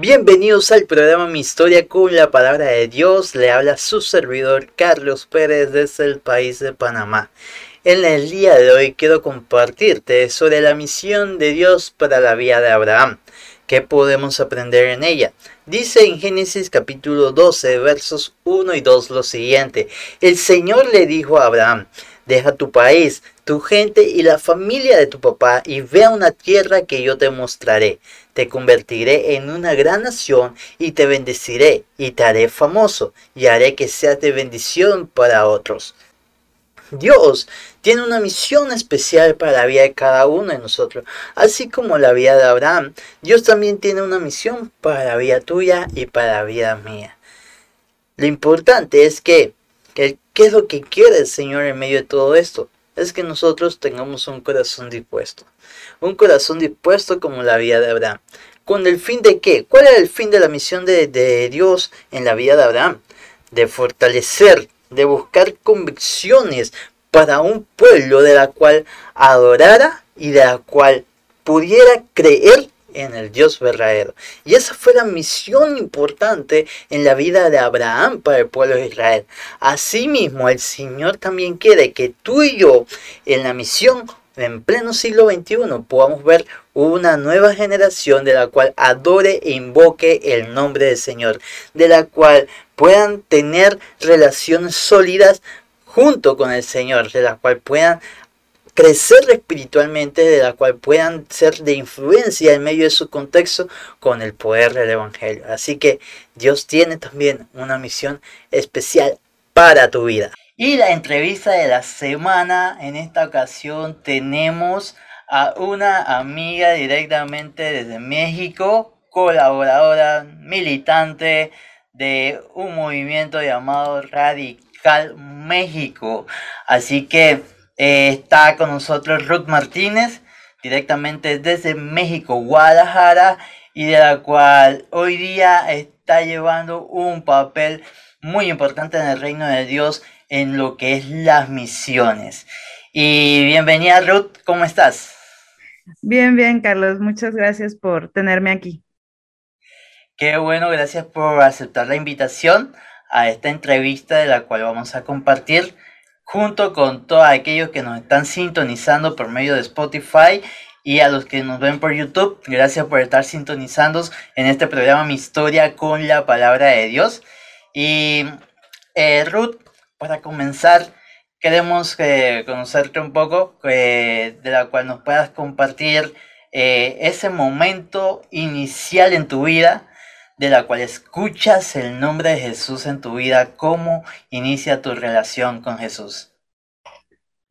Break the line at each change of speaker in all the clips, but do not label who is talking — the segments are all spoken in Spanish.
Bienvenidos al programa Mi Historia con la Palabra de Dios. Le habla su servidor Carlos Pérez desde el país de Panamá. En el día de hoy quiero compartirte sobre la misión de Dios para la vida de Abraham. ¿Qué podemos aprender en ella? Dice en Génesis capítulo 12 versos 1 y 2 lo siguiente. El Señor le dijo a Abraham, deja tu país, tu gente y la familia de tu papá y ve a una tierra que yo te mostraré. Te convertiré en una gran nación y te bendeciré y te haré famoso y haré que seas de bendición para otros. Dios tiene una misión especial para la vida de cada uno de nosotros, así como la vida de Abraham. Dios también tiene una misión para la vida tuya y para la vida mía. Lo importante es que, ¿qué es lo que quiere el Señor en medio de todo esto? Es que nosotros tengamos un corazón dispuesto. Un corazón dispuesto como la vida de Abraham. ¿Con el fin de qué? ¿Cuál era el fin de la misión de, de Dios en la vida de Abraham? De fortalecer de buscar convicciones para un pueblo de la cual adorara y de la cual pudiera creer en el Dios verdadero. Y esa fue la misión importante en la vida de Abraham para el pueblo de Israel. Asimismo, el Señor también quiere que tú y yo en la misión en pleno siglo XXI podamos ver una nueva generación de la cual adore e invoque el nombre del Señor, de la cual puedan tener relaciones sólidas junto con el Señor, de la cual puedan crecer espiritualmente, de la cual puedan ser de influencia en medio de su contexto con el poder del Evangelio. Así que Dios tiene también una misión especial para tu vida. Y la entrevista de la semana, en esta ocasión tenemos a una amiga directamente desde México, colaboradora, militante de un movimiento llamado Radical México. Así que eh, está con nosotros Ruth Martínez, directamente desde México, Guadalajara, y de la cual hoy día está llevando un papel muy importante en el reino de Dios en lo que es las misiones. Y bienvenida Ruth, ¿cómo estás?
Bien, bien, Carlos, muchas gracias por tenerme aquí.
Qué bueno, gracias por aceptar la invitación a esta entrevista de la cual vamos a compartir junto con todos aquellos que nos están sintonizando por medio de Spotify y a los que nos ven por YouTube. Gracias por estar sintonizando en este programa Mi Historia con la Palabra de Dios. Y eh, Ruth, para comenzar, queremos eh, conocerte un poco, eh, de la cual nos puedas compartir ese momento inicial en tu vida, de la cual escuchas el nombre de Jesús en tu vida, cómo inicia tu relación con Jesús.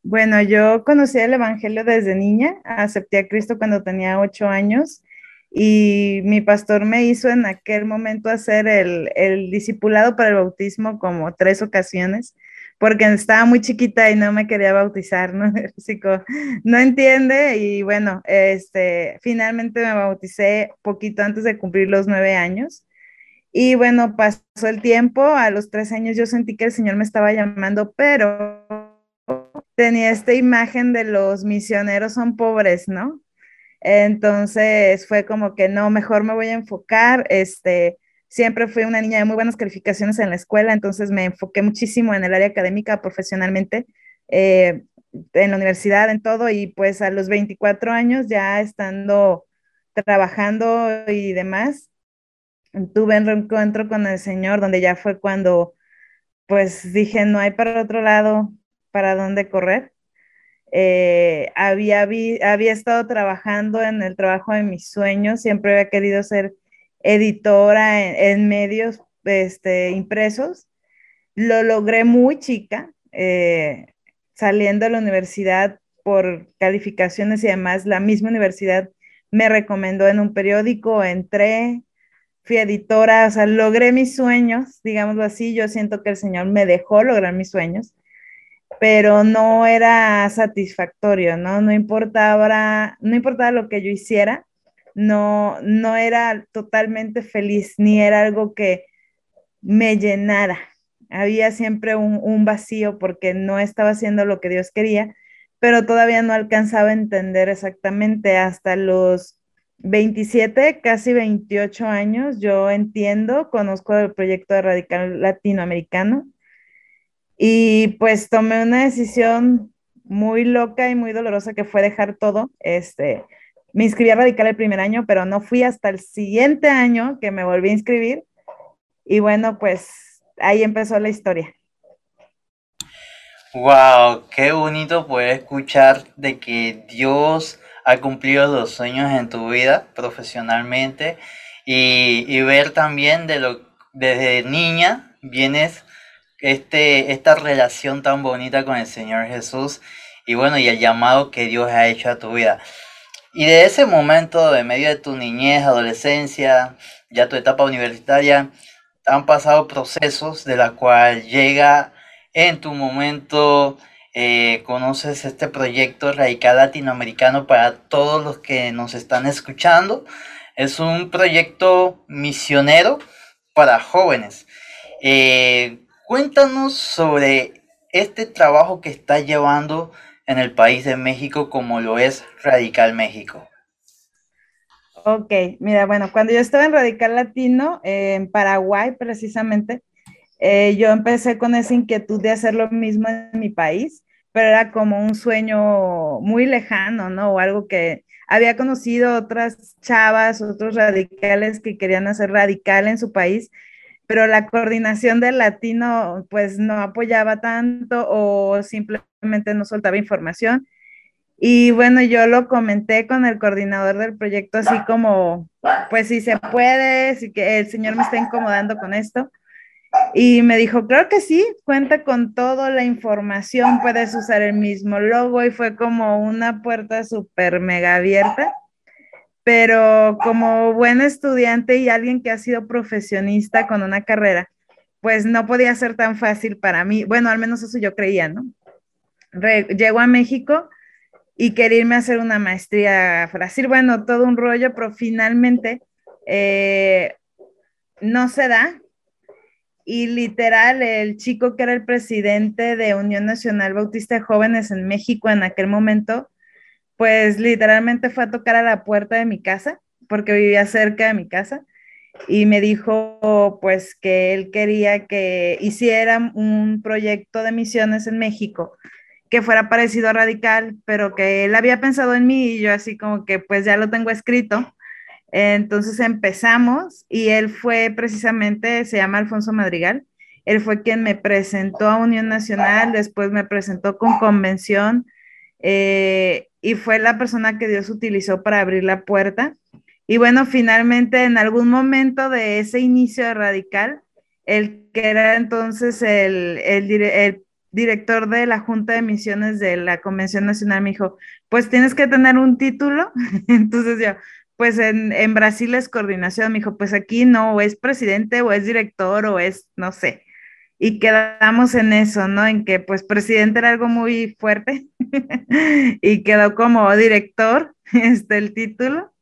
Bueno, yo conocí el Evangelio desde niña, acepté a Cristo cuando tenía ocho años y mi pastor me hizo en aquel momento hacer el, el discipulado para el bautismo como tres ocasiones porque estaba muy chiquita y no me quería bautizar, ¿no? no entiende y bueno, este, finalmente me bauticé poquito antes de cumplir los nueve años. Y bueno, pasó el tiempo, a los tres años yo sentí que el Señor me estaba llamando, pero tenía esta imagen de los misioneros son pobres, ¿no? Entonces fue como que no, mejor me voy a enfocar, este, siempre fui una niña de muy buenas calificaciones en la escuela, entonces me enfoqué muchísimo en el área académica profesionalmente, eh, en la universidad, en todo, y pues a los 24 años ya estando trabajando y demás, tuve un reencuentro con el Señor, donde ya fue cuando pues dije, no hay para otro lado para dónde correr. Eh, había, había estado trabajando en el trabajo de mis sueños, siempre había querido ser editora en, medios este, impresos. Lo logré muy chica, eh, saliendo de la universidad por calificaciones y además la misma universidad me recomendó en un periódico, entré, fui editora, o sea, logré mis sueños, digámoslo así, yo siento que el Señor me dejó lograr mis sueños pero no era satisfactorio, ¿no? No importaba, no importaba lo que yo hiciera, no, no era totalmente feliz, ni era algo que me llenara. Había siempre un, un vacío porque no estaba haciendo lo que Dios quería, pero todavía no alcanzaba a entender exactamente hasta los 27, casi 28 años, yo entiendo, conozco el proyecto de Radical Latinoamericano y pues tomé una decisión muy loca y muy dolorosa que fue dejar todo. Este, me inscribí a Radical el primer año, pero no fui hasta el siguiente año que me volví a inscribir. Y bueno, pues ahí empezó la historia.
Wow, qué bonito poder escuchar de que Dios ha cumplido los sueños en tu vida profesionalmente y, ver también de lo desde niña vienes este, esta relación tan bonita con el Señor Jesús y bueno, y el llamado que Dios ha hecho a tu vida. Y de ese momento, de medio de tu niñez, adolescencia, ya tu etapa universitaria, han pasado procesos de la cual llega en tu momento eh, conoces este proyecto radical latinoamericano para todos los que nos están escuchando. Es un proyecto misionero para jóvenes. Eh, cuéntanos sobre este trabajo que está llevando en el país de México como lo es Radical México.
Ok, mira, bueno, cuando yo estaba en Radical Latino, en Paraguay precisamente, eh, yo empecé con esa inquietud de hacer lo mismo en mi país, pero era como un sueño muy lejano, ¿no? O algo que había conocido otras chavas, otros radicales que querían hacer radical en su país, pero la coordinación del latino pues no apoyaba tanto o simplemente no soltaba información. Y bueno, yo lo comenté con el coordinador del proyecto así como, pues si se puede, si que el señor me está incomodando con esto. Y me dijo, claro que sí, cuenta con toda la información, puedes usar el mismo logo y fue como una puerta súper mega abierta. Pero como buen estudiante y alguien que ha sido profesionista con una carrera, pues no podía ser tan fácil para mí. Bueno, al menos eso yo creía, ¿no? llego a México y quería hacer una maestría a Brasil, bueno, todo un rollo, pero finalmente eh, no se da y literal el chico que era el presidente de Unión Nacional Bautista de Jóvenes en México en aquel momento, pues literalmente fue a tocar a la puerta de mi casa, porque vivía cerca de mi casa, y me dijo pues que él quería que hiciera un proyecto de misiones en México que fuera parecido a Radical, pero que él había pensado en mí y yo así como que pues ya lo tengo escrito. Entonces empezamos y él fue precisamente, se llama Alfonso Madrigal, él fue quien me presentó a Unión Nacional, después me presentó con Convención eh, y fue la persona que Dios utilizó para abrir la puerta. Y bueno, finalmente en algún momento de ese inicio Radical, el que era entonces el, el, el director de la Junta de Misiones de la Convención Nacional me dijo, pues tienes que tener un título. Entonces yo, pues en, Brasil es coordinación, me dijo, pues aquí no, o es presidente o es director o es, no sé. Y quedamos en eso, ¿no? En que pues presidente era algo muy fuerte y quedó como director, este, el título.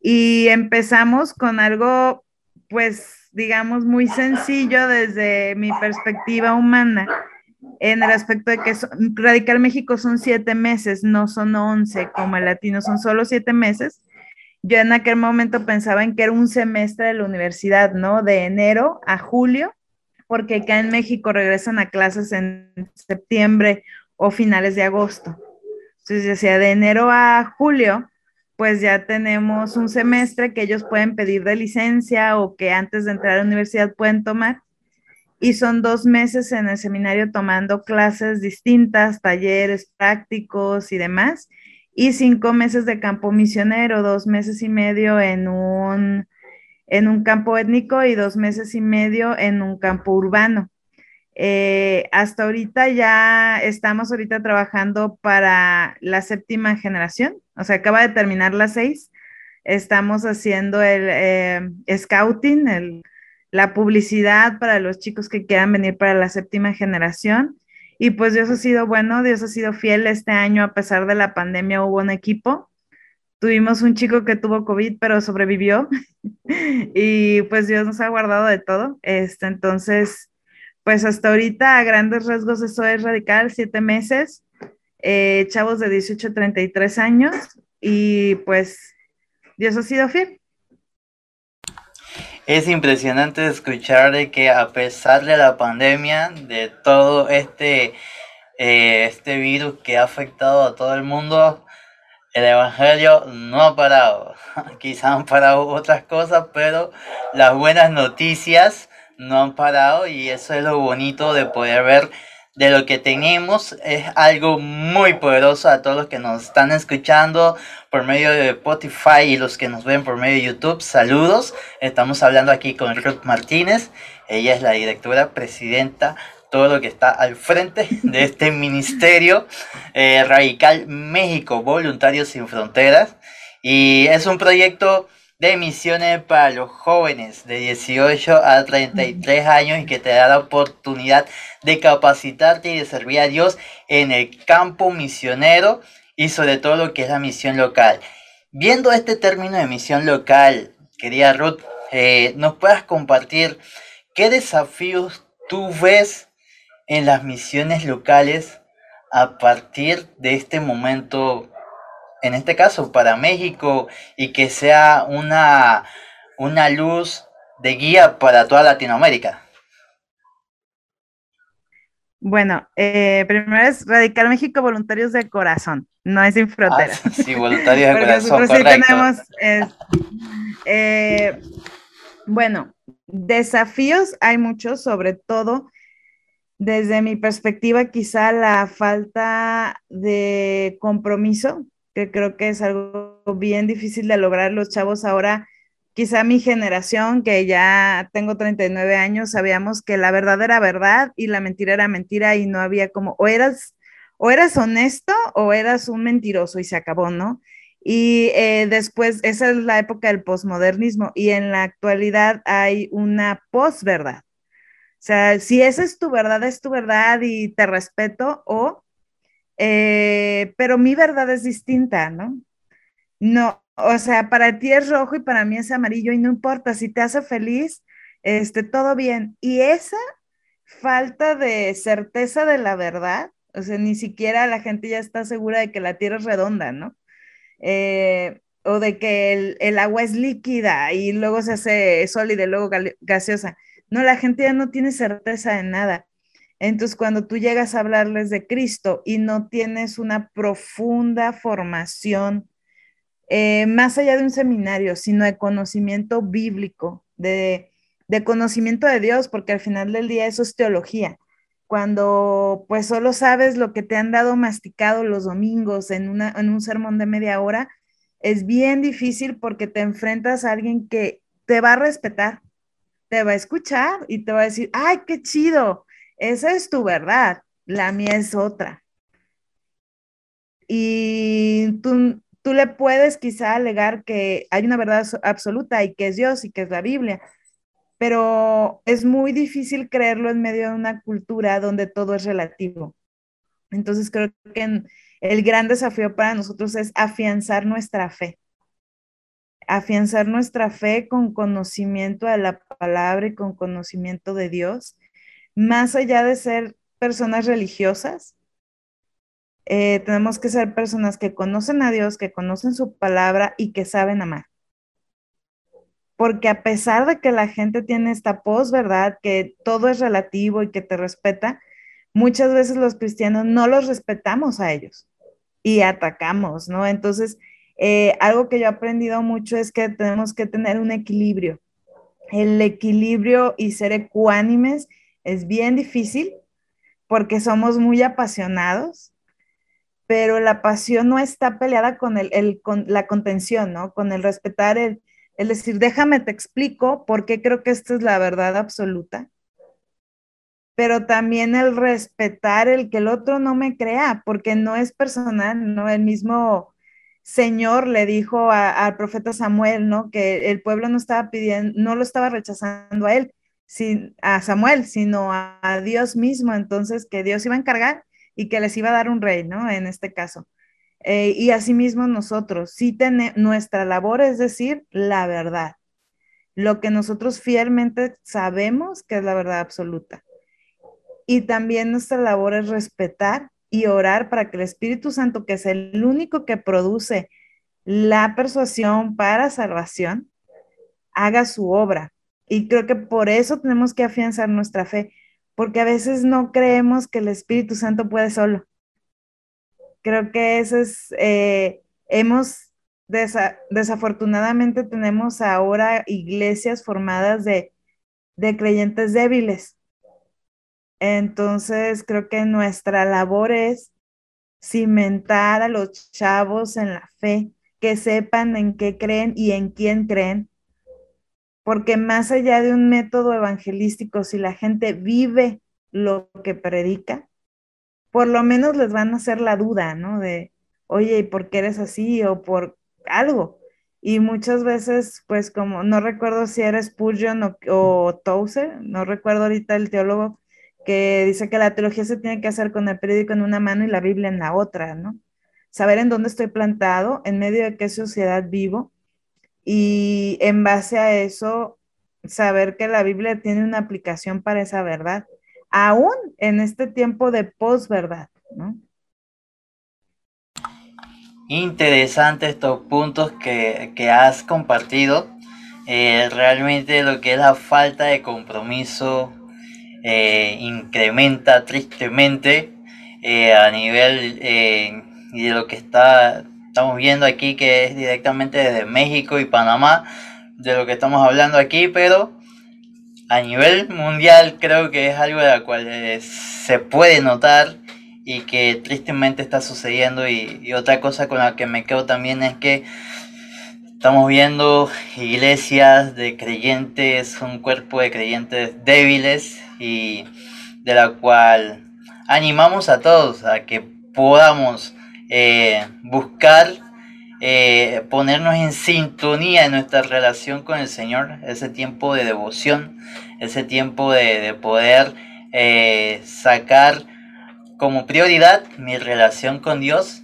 Y empezamos con algo, pues, digamos, muy sencillo desde mi perspectiva humana, en el aspecto de que Radical México son siete meses, no son once como el latino, son solo siete meses yo en aquel momento pensaba en que era un semestre de la universidad, ¿no? De enero a julio, porque acá en México regresan a clases en septiembre o finales de agosto. Entonces, decía, de enero a julio, pues ya tenemos un semestre que ellos pueden pedir de licencia o que antes de entrar a la universidad pueden tomar. Y son dos meses en el seminario tomando clases distintas, talleres prácticos y demás y cinco meses de campo misionero, dos meses y medio en un, en un campo étnico y dos meses y medio en un campo urbano. Eh, hasta ahorita ya estamos ahorita trabajando para la séptima generación, o sea, acaba de terminar las seis. Estamos haciendo el eh, scouting, la publicidad para los chicos que quieran venir para la séptima generación y pues Dios ha sido bueno, Dios ha sido fiel este año, a pesar de la pandemia hubo un equipo. Tuvimos un chico que tuvo COVID, pero sobrevivió. y pues Dios nos ha guardado de todo. Este, entonces, pues hasta ahorita a grandes rasgos eso es radical, siete meses, eh, chavos de 18 a 33 años. Y pues Dios ha sido fiel.
Es impresionante escuchar de que a pesar de la pandemia, de todo este, eh, este virus que ha afectado a todo el mundo, el Evangelio no ha parado. Quizá han parado otras cosas, pero las buenas noticias no han parado y eso es lo bonito de poder ver de lo que tenemos. Es algo muy poderoso a todos los que nos están escuchando por medio de Spotify y los que nos ven por medio de YouTube. Saludos. Estamos hablando aquí con Ruth Martínez. Ella es la directora, presidenta todo lo que está al frente de este ministerio eh, Radical México, Voluntarios Sin Fronteras. Y es un proyecto de misiones para los jóvenes de 18 a 33 años y que te da la oportunidad de capacitarte y de servir a Dios en el campo misionero y sobre todo lo que es la misión local. Viendo este término de misión local, quería Ruth, eh, nos puedas compartir qué desafíos tú ves en las misiones locales a partir de este momento en este caso para México, y que sea una, una luz de guía para toda Latinoamérica?
Bueno, eh, primero es Radical México Voluntarios de Corazón, no es sin fronteras.
Ah, sí, voluntarios de corazón, correcto. Sí tenemos,
eh, bueno, desafíos hay muchos, sobre todo desde mi perspectiva, quizá la falta de compromiso que creo que es algo bien difícil de lograr los chavos ahora. Quizá mi generación, que ya tengo 39 años, sabíamos que la verdad era verdad y la mentira era mentira y no había como, o eras, o eras honesto o eras un mentiroso y se acabó, ¿no? Y eh, después, esa es la época del posmodernismo y en la actualidad hay una posverdad. O sea, si esa es tu verdad, es tu verdad y te respeto, o eh, pero mi verdad es distinta, ¿no? No, o sea, para ti es rojo y para mí es amarillo y no importa, si te hace feliz, este, todo bien. Y esa falta de certeza de la verdad, o sea, ni siquiera la gente ya está segura de que la Tierra es redonda, ¿no? Eh, o de que el, el, agua es líquida y luego se hace sólida y luego gaseosa. No, la gente ya no tiene certeza de nada. Entonces, cuando tú llegas a hablarles de Cristo y no tienes una profunda formación, eh, más allá de un seminario, sino de conocimiento bíblico, de, conocimiento de Dios, porque al final del día eso es teología. Cuando pues solo sabes lo que te han dado masticado los domingos en, una, en un sermón de media hora, es bien difícil porque te enfrentas a alguien que te va a respetar, te va a escuchar y te va a decir, ay, qué chido, esa es tu verdad, la mía es otra. Y tú, tú le puedes quizá alegar que hay una verdad absoluta y que es Dios y que es la Biblia, pero es muy difícil creerlo en medio de una cultura donde todo es relativo. Entonces creo que el gran desafío para nosotros es afianzar nuestra fe. Afianzar nuestra fe con conocimiento de la palabra y con conocimiento de Dios más allá de ser personas religiosas, eh, tenemos que ser personas que conocen a Dios, que conocen su palabra y que saben amar. Porque a pesar de que la gente tiene esta verdad que todo es relativo y que te respeta, muchas veces los cristianos no los respetamos a ellos y atacamos, ¿no? Entonces, eh, algo que yo he aprendido mucho es que tenemos que tener un equilibrio. El equilibrio y ser ecuánimes es bien difícil porque somos muy apasionados, pero la pasión no está peleada con, el, con la contención, ¿no? Con el respetar, el, el decir, déjame te explico por qué creo que esta es la verdad absoluta, pero también el respetar el que el otro no me crea, porque no es personal, ¿no? El mismo Señor le dijo al profeta Samuel, ¿no? Que el pueblo no estaba pidiendo, no lo estaba rechazando a él, a Samuel, sino a, Dios mismo, entonces que Dios iba a encargar y que les iba a dar un rey, ¿no? En este caso. Eh, y asimismo nosotros, sí tenemos, nuestra labor es decir la verdad, lo que nosotros fielmente sabemos que es la verdad absoluta. Y también nuestra labor es respetar y orar para que el Espíritu Santo, que es el único que produce la persuasión para salvación haga su obra. Y creo que por eso tenemos que afianzar nuestra fe, porque a veces no creemos que el Espíritu Santo puede solo. Creo que eso es, eh, hemos, desafortunadamente tenemos ahora iglesias formadas de, de creyentes débiles. Entonces, creo que nuestra labor es cimentar a los chavos en la fe, que sepan en qué creen y en quién creen, porque más allá de un método evangelístico, si la gente vive lo que predica, por lo menos les van a hacer la duda, ¿no? De, oye, ¿y por qué eres así? O por algo. Y muchas veces, pues como, no recuerdo si era Spurgeon o, o Tozer, no recuerdo ahorita el teólogo, que dice que la teología se tiene que hacer con el periódico en una mano y la Biblia en la otra, ¿no? Saber en dónde estoy plantado, en medio de qué sociedad vivo y en base a eso saber que la Biblia tiene una aplicación para esa verdad, aún en este tiempo de posverdad, ¿no?
Interesante estos puntos que, has compartido. Eh, realmente lo que es la falta de compromiso eh, incrementa tristemente eh, a nivel eh, de lo que está, estamos viendo aquí, que es directamente desde México y Panamá, de lo que estamos hablando aquí, pero a nivel mundial creo que es algo de la cual se puede notar y que tristemente está sucediendo. Y, otra cosa con la que me quedo también es que estamos viendo iglesias de creyentes, un cuerpo de creyentes débiles y de la cual animamos a todos a que podamos eh, buscar eh, ponernos en sintonía en nuestra relación con el Señor, ese tiempo de devoción, ese tiempo de, poder eh, sacar como prioridad mi relación con Dios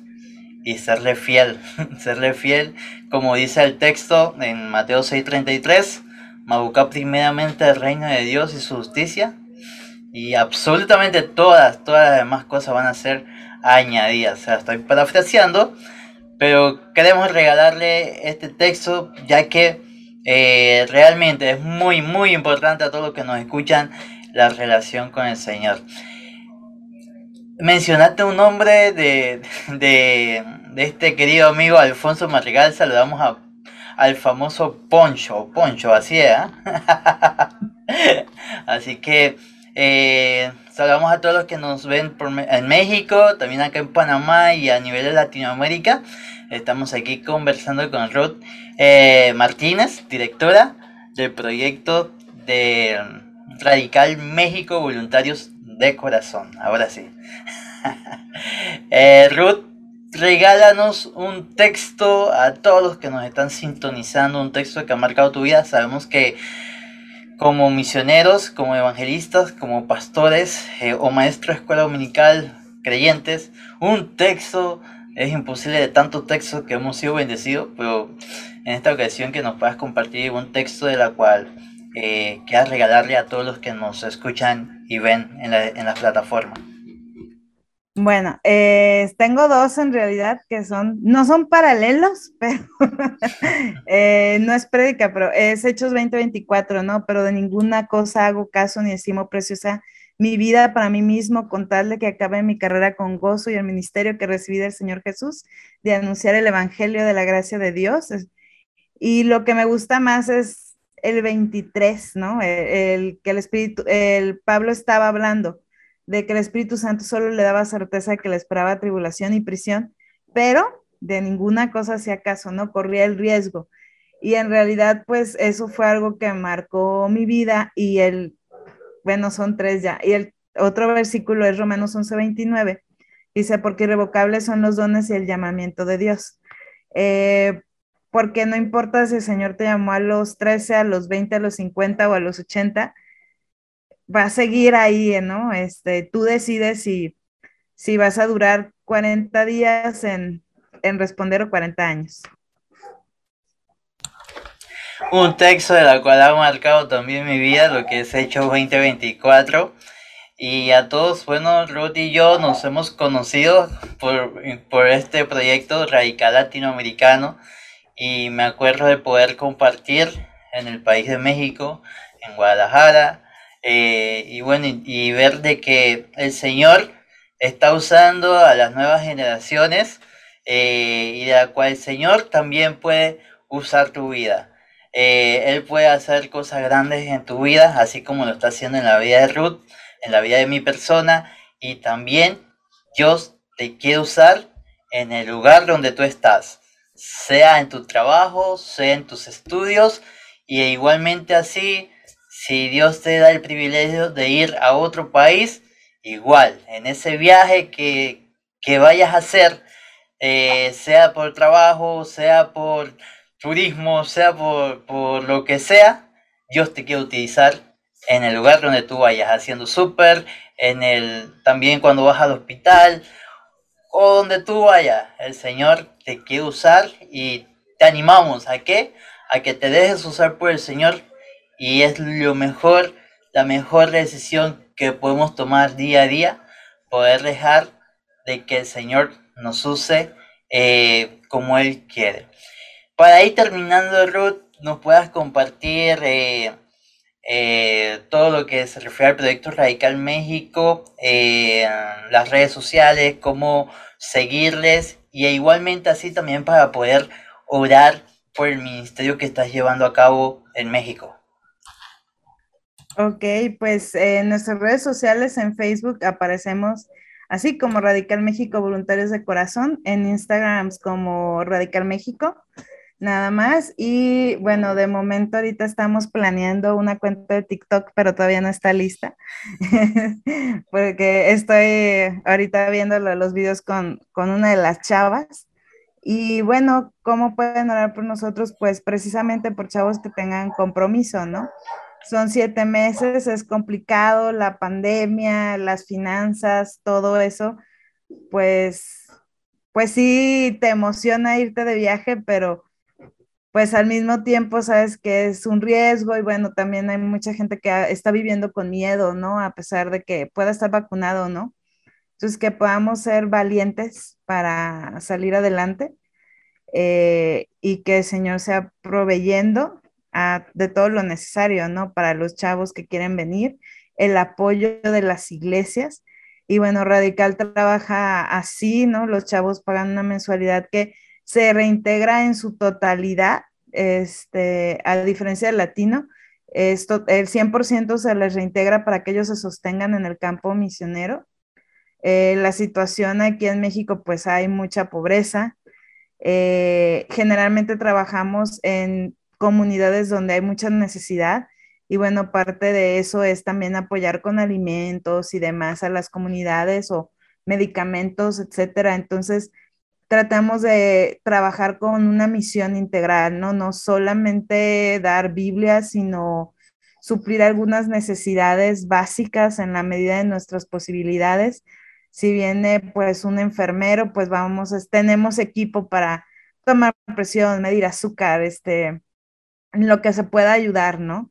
y serle fiel, serle fiel, como dice el texto en Mateo 6:33, buscar primeramente el reino de Dios y su justicia y absolutamente todas, todas las demás cosas van a ser añadidas. O sea, estoy parafraseando, pero queremos regalarle este texto ya que eh, realmente es muy, muy importante a todos los que nos escuchan la relación con el Señor. Mencionaste un nombre de, de, este querido amigo Alfonso Madrigal. Saludamos a, al famoso Poncho. Poncho, así es. ¿eh? así que eh, saludamos a todos los que nos ven en México, también acá en Panamá y a nivel de Latinoamérica. Estamos aquí conversando con Ruth eh, Martínez, directora del proyecto de Radical México Voluntarios de Corazón. Ahora sí. eh, Ruth, regálanos un texto a todos los que nos están sintonizando, un texto que ha marcado tu vida. Sabemos que como misioneros, como evangelistas, como pastores eh, o maestros de escuela dominical, creyentes, un texto, es imposible de tantos textos que hemos sido bendecidos, pero en esta ocasión que nos puedas compartir un texto de la cual eh, quieras regalarle a todos los que nos escuchan y ven en la, en la plataforma.
Bueno, eh, tengo dos en realidad que son, no son paralelos, pero eh, no es prédica, pero es Hechos 2024, ¿no? Pero de ninguna cosa hago caso ni estimo preciosa mi vida para mí mismo, con tal de que acabe mi carrera con gozo y el ministerio que recibí del Señor Jesús, de anunciar el Evangelio de la gracia de Dios. Y lo que me gusta más es el 23, ¿no? el que el Espíritu, el Pablo estaba hablando de que el Espíritu Santo solo le daba certeza de que le esperaba tribulación y prisión, pero de ninguna cosa hacía caso, ¿no? Corría el riesgo. Y en realidad, pues eso fue algo que marcó mi vida y el, bueno, son tres ya. Y el otro versículo es Romanos 11:29. Dice, porque irrevocables son los dones y el llamamiento de Dios. Eh, porque no importa si el Señor te llamó a los 13, a los 20, a los 50 o a los 80, va a seguir ahí, ¿no? Este, tú decides si, si vas a durar 40 días en, en responder o 40 años.
Un texto de la cual ha marcado también mi vida, lo que es Hechos 2024. Y a todos, bueno, Ruth y yo nos hemos conocido por, por este proyecto radical latinoamericano y me acuerdo de poder compartir en el país de México, en Guadalajara, eh, y bueno, y, ver de que el Señor está usando a las nuevas generaciones eh, y de la cual el Señor también puede usar tu vida. Eh, él puede hacer cosas grandes en tu vida, así como lo está haciendo en la vida de Ruth, en la vida de mi persona, y también Dios te quiere usar en el lugar donde tú estás, sea en tu trabajo, sea en tus estudios, y igualmente así si Dios te da el privilegio de ir a otro país, igual, en ese viaje que, vayas a hacer, eh, sea por trabajo, sea por turismo, sea por, por lo que sea, Dios te quiere utilizar en el lugar donde tú vayas, haciendo súper, en el, también cuando vas al hospital, o donde tú vayas, el Señor te quiere usar y te animamos a que, a que te dejes usar por el Señor y es lo mejor, la mejor decisión que podemos tomar día a día, poder dejar de que el Señor nos use eh, como Él quiere. Para ir terminando, Ruth, nos puedas compartir eh, eh, todo lo que se refiere al proyecto Radical México, las redes sociales, cómo seguirles y igualmente así también para poder orar por el ministerio que estás llevando a cabo en México.
Ok, pues en nuestras redes sociales, en Facebook aparecemos así como Radical México Voluntarios de Corazón, en Instagram como Radical México, nada más. Y bueno, de momento ahorita estamos planeando una cuenta de TikTok, pero todavía no está lista, porque estoy ahorita viendo los videos con, con una de las chavas. Y bueno, ¿cómo pueden orar por nosotros? Pues precisamente por chavos que tengan compromiso, ¿no? Son siete meses, es complicado, la pandemia, las finanzas, todo eso, pues, pues sí, te emociona irte de viaje, pero pues al mismo tiempo sabes que es un riesgo y bueno, también hay mucha gente que está viviendo con miedo, ¿no? A pesar de que pueda estar vacunado, ¿no? Entonces, que podamos ser valientes para salir adelante eh, y que el Señor sea proveyendo de todo lo necesario, ¿no? Para los chavos que quieren venir, el apoyo de las iglesias. Y bueno, Radical trabaja así, ¿no? Los chavos pagan una mensualidad que se reintegra en su totalidad, este, a diferencia del latino, esto, el 100% se les reintegra para que ellos se sostengan en el campo misionero. Eh, la situación aquí en México, pues hay mucha pobreza. Eh, generalmente trabajamos en comunidades donde hay mucha necesidad. Y bueno, parte de eso es también apoyar con alimentos y demás a las comunidades o medicamentos, etcétera. Entonces, tratamos de trabajar con una misión integral, ¿no? No solamente dar Biblia, sino suplir algunas necesidades básicas en la medida de nuestras posibilidades. Si viene pues un enfermero, pues vamos, tenemos equipo para tomar presión, medir azúcar, este, lo que se pueda ayudar, ¿no?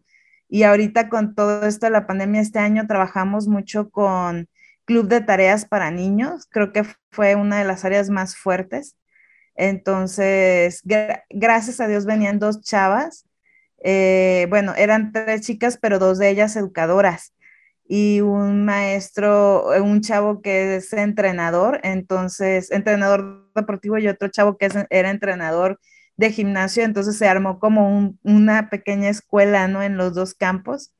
Y ahorita con todo esto de la pandemia, este año trabajamos mucho con Club de Tareas para Niños, creo que fue una de las áreas más fuertes. Entonces, gracias a Dios venían dos chavas, eh, bueno, eran tres chicas, pero dos de ellas educadoras y un maestro, un chavo que es entrenador, entonces, entrenador deportivo y otro chavo que era entrenador de gimnasio, entonces se armó como una pequeña escuela, ¿no? En los dos campos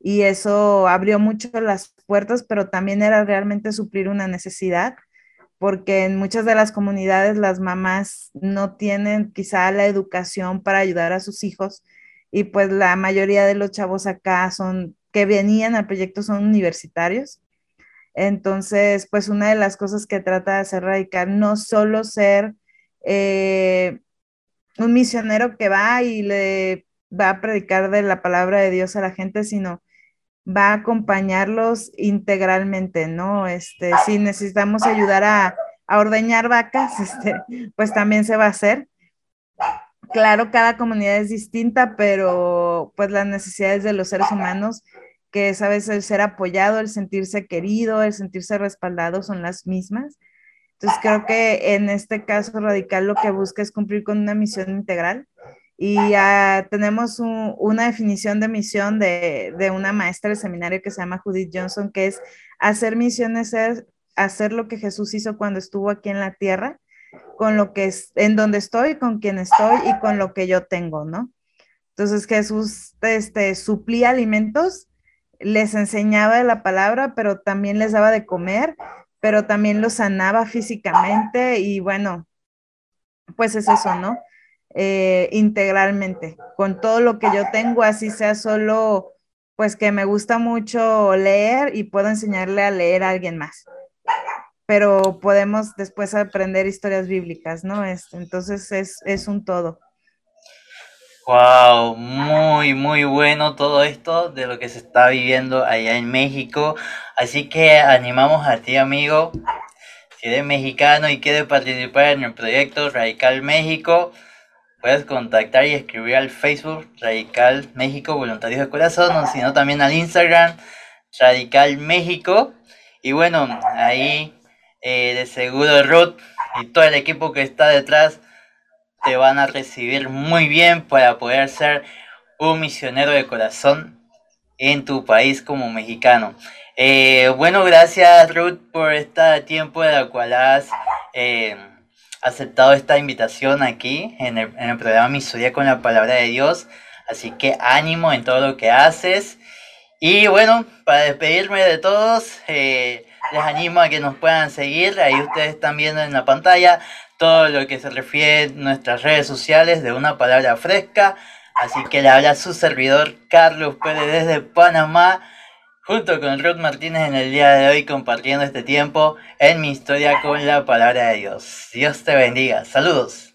y eso abrió mucho las puertas, pero también era realmente suplir una necesidad, porque en muchas de las comunidades las mamás no tienen quizá la educación para ayudar a sus hijos y pues la mayoría de los chavos acá son que venían al proyecto son universitarios. Entonces, pues una de las cosas que trata de hacer radical, no solo ser eh, un misionero que va y le va a predicar de la palabra de Dios a la gente, sino va a acompañarlos integralmente, ¿no? Este, si necesitamos ayudar a, ordeñar vacas, este, pues también se va a hacer. Claro, cada comunidad es distinta, pero pues las necesidades de los seres humanos que es a veces el ser apoyado, el sentirse querido, el sentirse respaldado son las mismas. Entonces creo que en este caso radical lo que busca es cumplir con una misión integral y tenemos una definición de misión de, de, una maestra del seminario que se llama Judith Johnson, que es hacer misiones es hacer lo que Jesús hizo cuando estuvo aquí en la tierra, con lo que es, en donde estoy, con quien estoy y con lo que yo tengo, ¿no? Entonces Jesús este, suplía alimentos, les enseñaba la palabra, pero también les daba de comer, pero también los sanaba físicamente y bueno, pues es eso, ¿no? Eh, integralmente, con todo lo que yo tengo, así sea solo, pues que me gusta mucho leer y puedo enseñarle a leer a alguien más. Pero podemos después aprender historias bíblicas, ¿no? Este, entonces es, es un todo.
Wow, muy, muy bueno todo esto de lo que se está viviendo allá en México. Así que animamos a ti, amigo, si eres mexicano y quieres participar en el proyecto Radical México, puedes contactar y escribir al Facebook Radical México Voluntarios de Corazón, o sino también al Instagram Radical México. Y bueno, ahí eh, de seguro Ruth y todo el equipo que está detrás te van a recibir muy bien para poder ser un misionero de corazón en tu país como mexicano. Eh, bueno, gracias Ruth por este tiempo de la cual has... Eh, aceptado esta invitación aquí en el, en el programa Mi con la Palabra de Dios. Así que ánimo en todo lo que haces. Y bueno, para despedirme de todos, eh, les animo a que nos puedan seguir. Ahí ustedes están viendo en la pantalla todo lo que se refiere a nuestras redes sociales de una palabra fresca. Así que le habla su servidor Carlos Pérez desde Panamá junto con Ruth Martínez en el día de hoy compartiendo este tiempo en mi historia con la palabra de Dios. Dios te bendiga. Saludos.